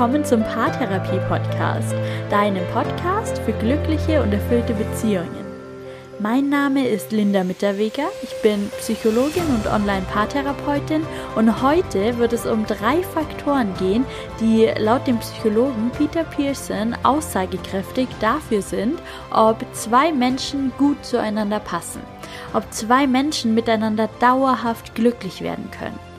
willkommen zum Paartherapie-Podcast, deinem Podcast für glückliche und erfüllte Beziehungen. Mein Name ist Linda Mitterweger, ich bin Psychologin und Online-Paartherapeutin und heute wird es um drei Faktoren gehen, die laut dem Psychologen Peter Pearson aussagekräftig dafür sind, ob zwei Menschen gut zueinander passen, ob zwei Menschen miteinander dauerhaft glücklich werden können.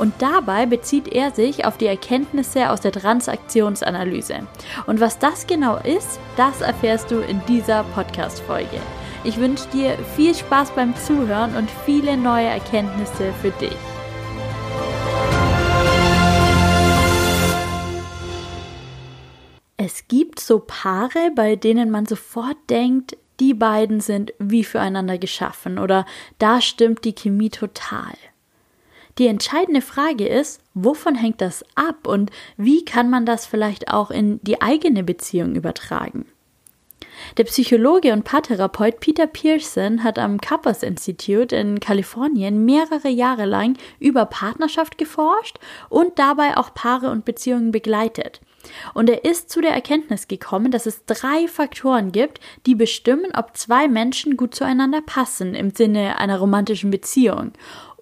Und dabei bezieht er sich auf die Erkenntnisse aus der Transaktionsanalyse. Und was das genau ist, das erfährst du in dieser Podcast-Folge. Ich wünsche dir viel Spaß beim Zuhören und viele neue Erkenntnisse für dich. Es gibt so Paare, bei denen man sofort denkt, die beiden sind wie füreinander geschaffen oder da stimmt die Chemie total. Die entscheidende Frage ist, wovon hängt das ab und wie kann man das vielleicht auch in die eigene Beziehung übertragen? Der Psychologe und Paartherapeut Peter Pearson hat am Kappers Institute in Kalifornien mehrere Jahre lang über Partnerschaft geforscht und dabei auch Paare und Beziehungen begleitet. Und er ist zu der Erkenntnis gekommen, dass es drei Faktoren gibt, die bestimmen, ob zwei Menschen gut zueinander passen im Sinne einer romantischen Beziehung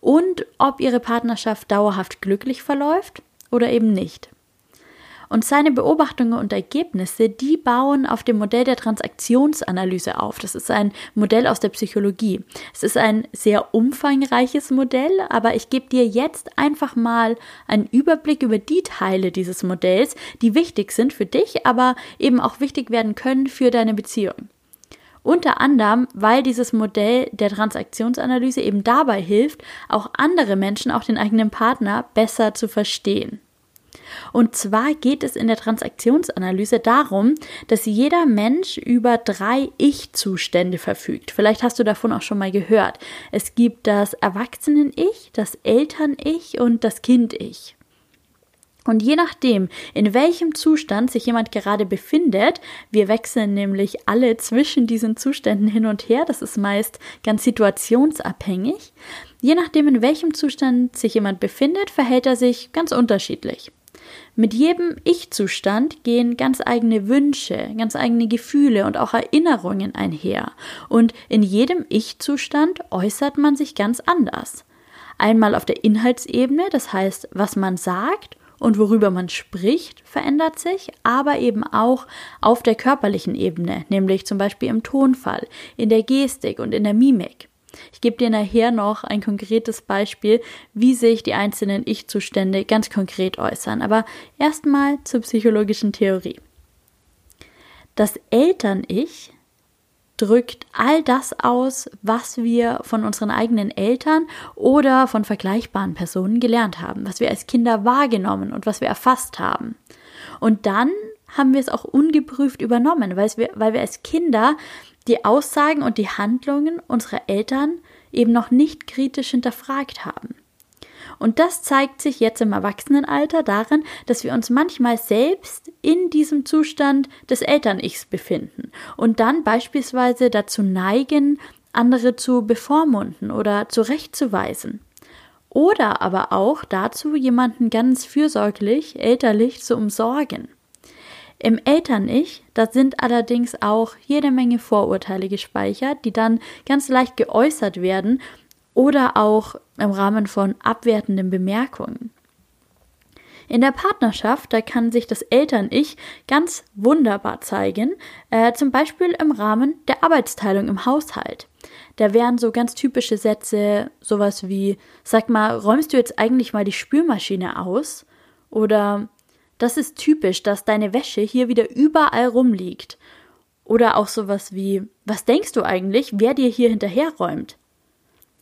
und ob ihre Partnerschaft dauerhaft glücklich verläuft oder eben nicht. Und seine Beobachtungen und Ergebnisse, die bauen auf dem Modell der Transaktionsanalyse auf. Das ist ein Modell aus der Psychologie. Es ist ein sehr umfangreiches Modell, aber ich gebe dir jetzt einfach mal einen Überblick über die Teile dieses Modells, die wichtig sind für dich, aber eben auch wichtig werden können für deine Beziehung. Unter anderem, weil dieses Modell der Transaktionsanalyse eben dabei hilft, auch andere Menschen, auch den eigenen Partner besser zu verstehen. Und zwar geht es in der Transaktionsanalyse darum, dass jeder Mensch über drei Ich-Zustände verfügt. Vielleicht hast du davon auch schon mal gehört. Es gibt das Erwachsenen-Ich, das Eltern-Ich und das Kind-Ich. Und je nachdem, in welchem Zustand sich jemand gerade befindet, wir wechseln nämlich alle zwischen diesen Zuständen hin und her, das ist meist ganz situationsabhängig, je nachdem, in welchem Zustand sich jemand befindet, verhält er sich ganz unterschiedlich. Mit jedem Ich-Zustand gehen ganz eigene Wünsche, ganz eigene Gefühle und auch Erinnerungen einher. Und in jedem Ich-Zustand äußert man sich ganz anders. Einmal auf der Inhaltsebene, das heißt, was man sagt, und worüber man spricht, verändert sich, aber eben auch auf der körperlichen Ebene, nämlich zum Beispiel im Tonfall, in der Gestik und in der Mimik. Ich gebe dir nachher noch ein konkretes Beispiel, wie sich die einzelnen Ich-Zustände ganz konkret äußern. Aber erstmal zur psychologischen Theorie. Das Eltern-Ich drückt all das aus, was wir von unseren eigenen Eltern oder von vergleichbaren Personen gelernt haben, was wir als Kinder wahrgenommen und was wir erfasst haben. Und dann haben wir es auch ungeprüft übernommen, weil wir, weil wir als Kinder die Aussagen und die Handlungen unserer Eltern eben noch nicht kritisch hinterfragt haben. Und das zeigt sich jetzt im Erwachsenenalter darin, dass wir uns manchmal selbst in diesem Zustand des Eltern-Ichs befinden und dann beispielsweise dazu neigen, andere zu bevormunden oder zurechtzuweisen. Oder aber auch dazu, jemanden ganz fürsorglich, elterlich zu umsorgen. Im Eltern-Ich, da sind allerdings auch jede Menge Vorurteile gespeichert, die dann ganz leicht geäußert werden oder auch im Rahmen von abwertenden Bemerkungen. In der Partnerschaft, da kann sich das Eltern-Ich ganz wunderbar zeigen, äh, zum Beispiel im Rahmen der Arbeitsteilung im Haushalt. Da wären so ganz typische Sätze, sowas wie, sag mal, räumst du jetzt eigentlich mal die Spülmaschine aus? Oder das ist typisch, dass deine Wäsche hier wieder überall rumliegt. Oder auch sowas wie, was denkst du eigentlich, wer dir hier hinterherräumt?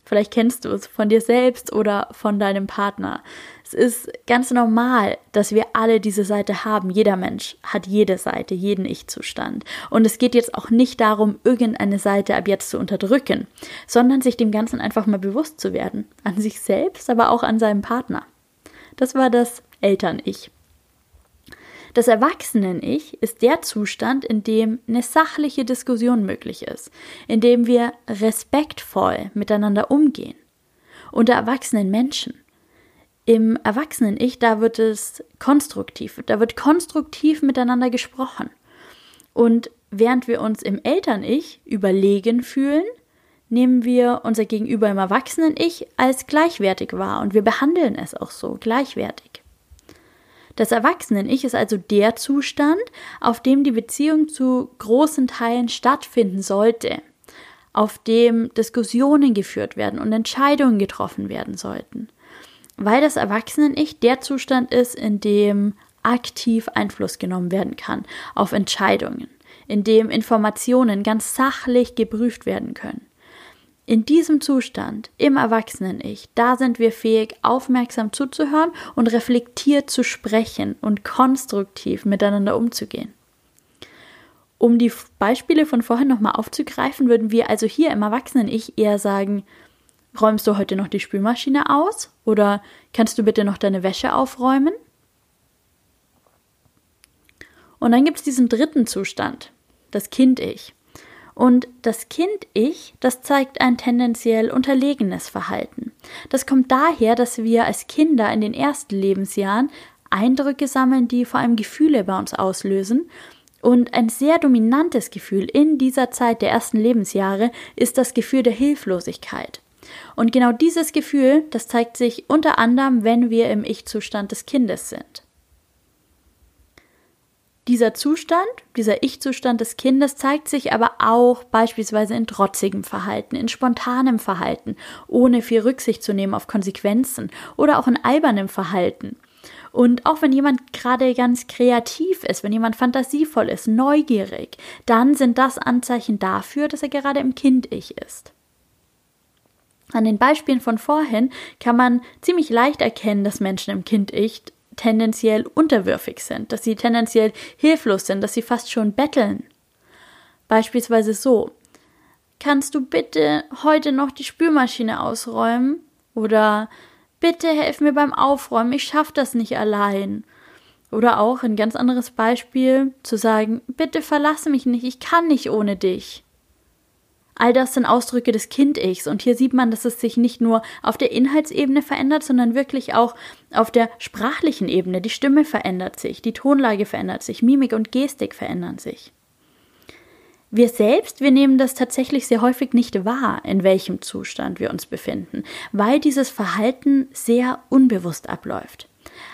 Vielleicht kennst du es von dir selbst oder von deinem Partner. Es ist ganz normal, dass wir alle diese Seite haben. Jeder Mensch hat jede Seite, jeden Ich-Zustand. Und es geht jetzt auch nicht darum, irgendeine Seite ab jetzt zu unterdrücken, sondern sich dem Ganzen einfach mal bewusst zu werden. An sich selbst, aber auch an seinem Partner. Das war das Eltern-Ich. Das Erwachsenen-Ich ist der Zustand, in dem eine sachliche Diskussion möglich ist, in dem wir respektvoll miteinander umgehen. Unter erwachsenen Menschen Im Erwachsenen-Ich, da wird es konstruktiv, da wird konstruktiv miteinander gesprochen. Und während wir uns im Eltern-Ich überlegen fühlen, nehmen wir unser Gegenüber im Erwachsenen-Ich als gleichwertig wahr und wir behandeln es auch so gleichwertig. Das Erwachsenen-Ich ist also der Zustand, auf dem die Beziehung zu großen Teilen stattfinden sollte, auf dem Diskussionen geführt werden und Entscheidungen getroffen werden sollten. Weil das Erwachsenen-Ich der Zustand ist, in dem aktiv Einfluss genommen werden kann auf Entscheidungen, in dem Informationen ganz sachlich geprüft werden können. In diesem Zustand, im Erwachsenen-Ich, da sind wir fähig, aufmerksam zuzuhören und reflektiert zu sprechen und konstruktiv miteinander umzugehen. Um die Beispiele von vorhin nochmal aufzugreifen, würden wir also hier im Erwachsenen-Ich eher sagen, räumst du heute noch die Spülmaschine aus? Oder kannst du bitte noch deine Wäsche aufräumen? Und dann gibt es diesen dritten Zustand, das Kind-Ich. Und das Kind-Ich, das zeigt ein tendenziell unterlegenes Verhalten. Das kommt daher, dass wir als Kinder in den ersten Lebensjahren Eindrücke sammeln, die vor allem Gefühle bei uns auslösen. Und ein sehr dominantes Gefühl in dieser Zeit der ersten Lebensjahre ist das Gefühl der Hilflosigkeit. Und genau dieses Gefühl, das zeigt sich unter anderem, wenn wir im Ich-Zustand des Kindes sind. Dieser Zustand, dieser Ich-Zustand des Kindes zeigt sich aber auch beispielsweise in trotzigem Verhalten, in spontanem Verhalten, ohne viel Rücksicht zu nehmen auf Konsequenzen oder auch in albernem Verhalten. Und auch wenn jemand gerade ganz kreativ ist, wenn jemand fantasievoll ist, neugierig, dann sind das Anzeichen dafür, dass er gerade im Kind-Ich ist. An den Beispielen von vorhin kann man ziemlich leicht erkennen, dass Menschen im Kind-Ich tendenziell unterwürfig sind, dass sie tendenziell hilflos sind, dass sie fast schon betteln. Beispielsweise so: Kannst du bitte heute noch die Spülmaschine ausräumen? Oder bitte helf mir beim Aufräumen, ich schaff das nicht allein. Oder auch ein ganz anderes Beispiel zu sagen: Bitte verlasse mich nicht, ich kann nicht ohne dich. All das sind Ausdrücke des Kind-Ichs und hier sieht man, dass es sich nicht nur auf der Inhaltsebene verändert, sondern wirklich auch auf der sprachlichen Ebene. Die Stimme verändert sich, die Tonlage verändert sich, Mimik und Gestik verändern sich. Wir selbst, wir nehmen das tatsächlich sehr häufig nicht wahr, in welchem Zustand wir uns befinden, weil dieses Verhalten sehr unbewusst abläuft.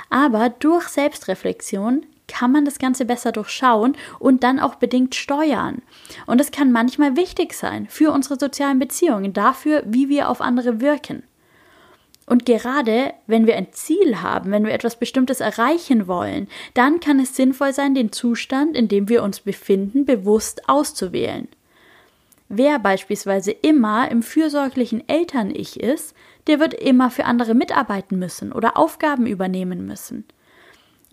Aber durch Selbstreflexion kann man das Ganze besser durchschauen und dann auch bedingt steuern. Und das kann manchmal wichtig sein für unsere sozialen Beziehungen, dafür, wie wir auf andere wirken. Und gerade wenn wir ein Ziel haben, wenn wir etwas Bestimmtes erreichen wollen, dann kann es sinnvoll sein, den Zustand, in dem wir uns befinden, bewusst auszuwählen. Wer beispielsweise immer im fürsorglichen Eltern-Ich ist, der wird immer für andere mitarbeiten müssen oder Aufgaben übernehmen müssen.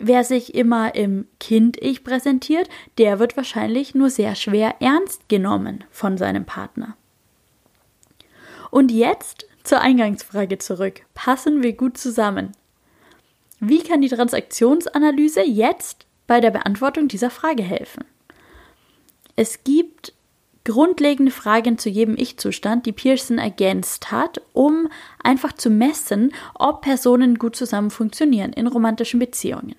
Wer sich immer im Kind-Ich präsentiert, der wird wahrscheinlich nur sehr schwer ernst genommen von seinem Partner. Und jetzt zur Eingangsfrage zurück. Passen wir gut zusammen? Wie kann die Transaktionsanalyse jetzt bei der Beantwortung dieser Frage helfen? Es gibt grundlegende Fragen zu jedem Ich-Zustand, die Pearson ergänzt hat, um einfach zu messen, ob Personen gut zusammen funktionieren in romantischen Beziehungen.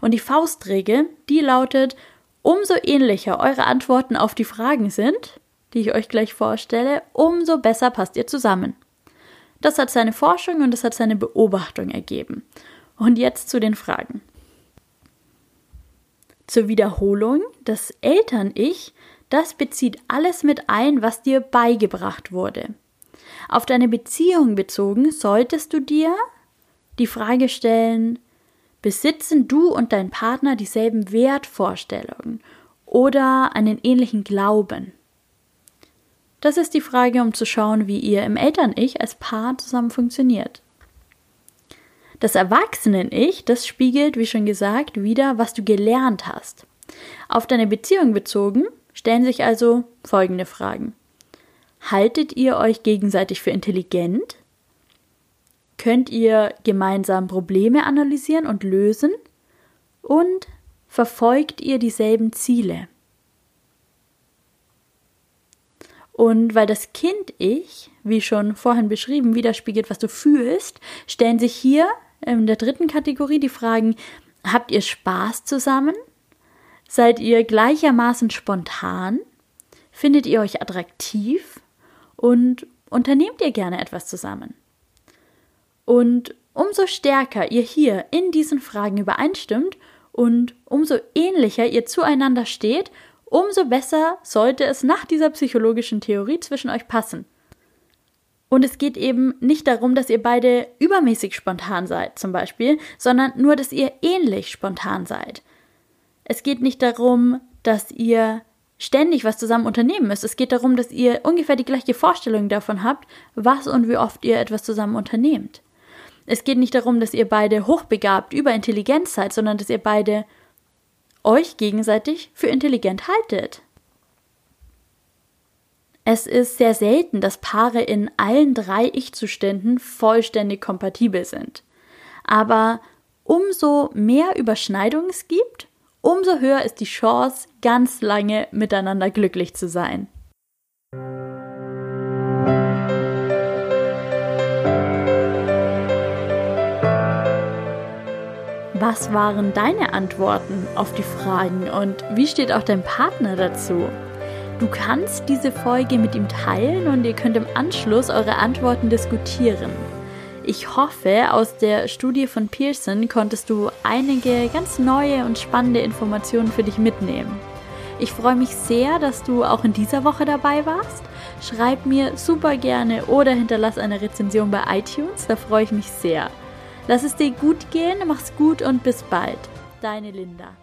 Und die Faustregel, die lautet, umso ähnlicher eure Antworten auf die Fragen sind, die ich euch gleich vorstelle, umso besser passt ihr zusammen. Das hat seine Forschung und das hat seine Beobachtung ergeben. Und jetzt zu den Fragen. Zur Wiederholung, das Eltern-Ich, das bezieht alles mit ein, was dir beigebracht wurde. Auf deine Beziehung bezogen solltest du dir die Frage stellen, Besitzen du und dein Partner dieselben Wertvorstellungen oder einen ähnlichen Glauben? Das ist die Frage, um zu schauen, wie ihr im Eltern-Ich als Paar zusammen funktioniert. Das Erwachsenen-Ich, das spiegelt, wie schon gesagt, wieder, was du gelernt hast. Auf deine Beziehung bezogen stellen sich also folgende Fragen. Haltet ihr euch gegenseitig für intelligent? Könnt ihr gemeinsam Probleme analysieren und lösen und verfolgt ihr dieselben Ziele. Und weil das Kind-Ich, wie schon vorhin beschrieben, widerspiegelt, was du fühlst, stellen sich hier in der dritten Kategorie die Fragen, habt ihr Spaß zusammen? Seid ihr gleichermaßen spontan? Findet ihr euch attraktiv? Und unternehmt ihr gerne etwas zusammen? Und umso stärker ihr hier in diesen Fragen übereinstimmt und umso ähnlicher ihr zueinander steht, umso besser sollte es nach dieser psychologischen Theorie zwischen euch passen. Und es geht eben nicht darum, dass ihr beide übermäßig spontan seid, zum Beispiel, sondern nur, dass ihr ähnlich spontan seid. Es geht nicht darum, dass ihr ständig was zusammen unternehmen müsst. Es geht darum, dass ihr ungefähr die gleiche Vorstellung davon habt, was und wie oft ihr etwas zusammen unternehmt. Es geht nicht darum, dass ihr beide hochbegabt, überintelligent seid, sondern dass ihr beide euch gegenseitig für intelligent haltet. Es ist sehr selten, dass Paare in allen drei Ich-Zuständen vollständig kompatibel sind. Aber umso mehr Überschneidungen es gibt, umso höher ist die Chance, ganz lange miteinander glücklich zu sein. Was waren deine Antworten auf die Fragen und wie steht auch dein Partner dazu? Du kannst diese Folge mit ihm teilen und ihr könnt im Anschluss eure Antworten diskutieren. Ich hoffe, aus der Studie von Pearson konntest du einige ganz neue und spannende Informationen für dich mitnehmen. Ich freue mich sehr, dass du auch in dieser Woche dabei warst. Schreib mir super gerne oder hinterlass eine Rezension bei iTunes, da freue ich mich sehr. Lass es dir gut gehen, mach's gut und bis bald. Deine Linda.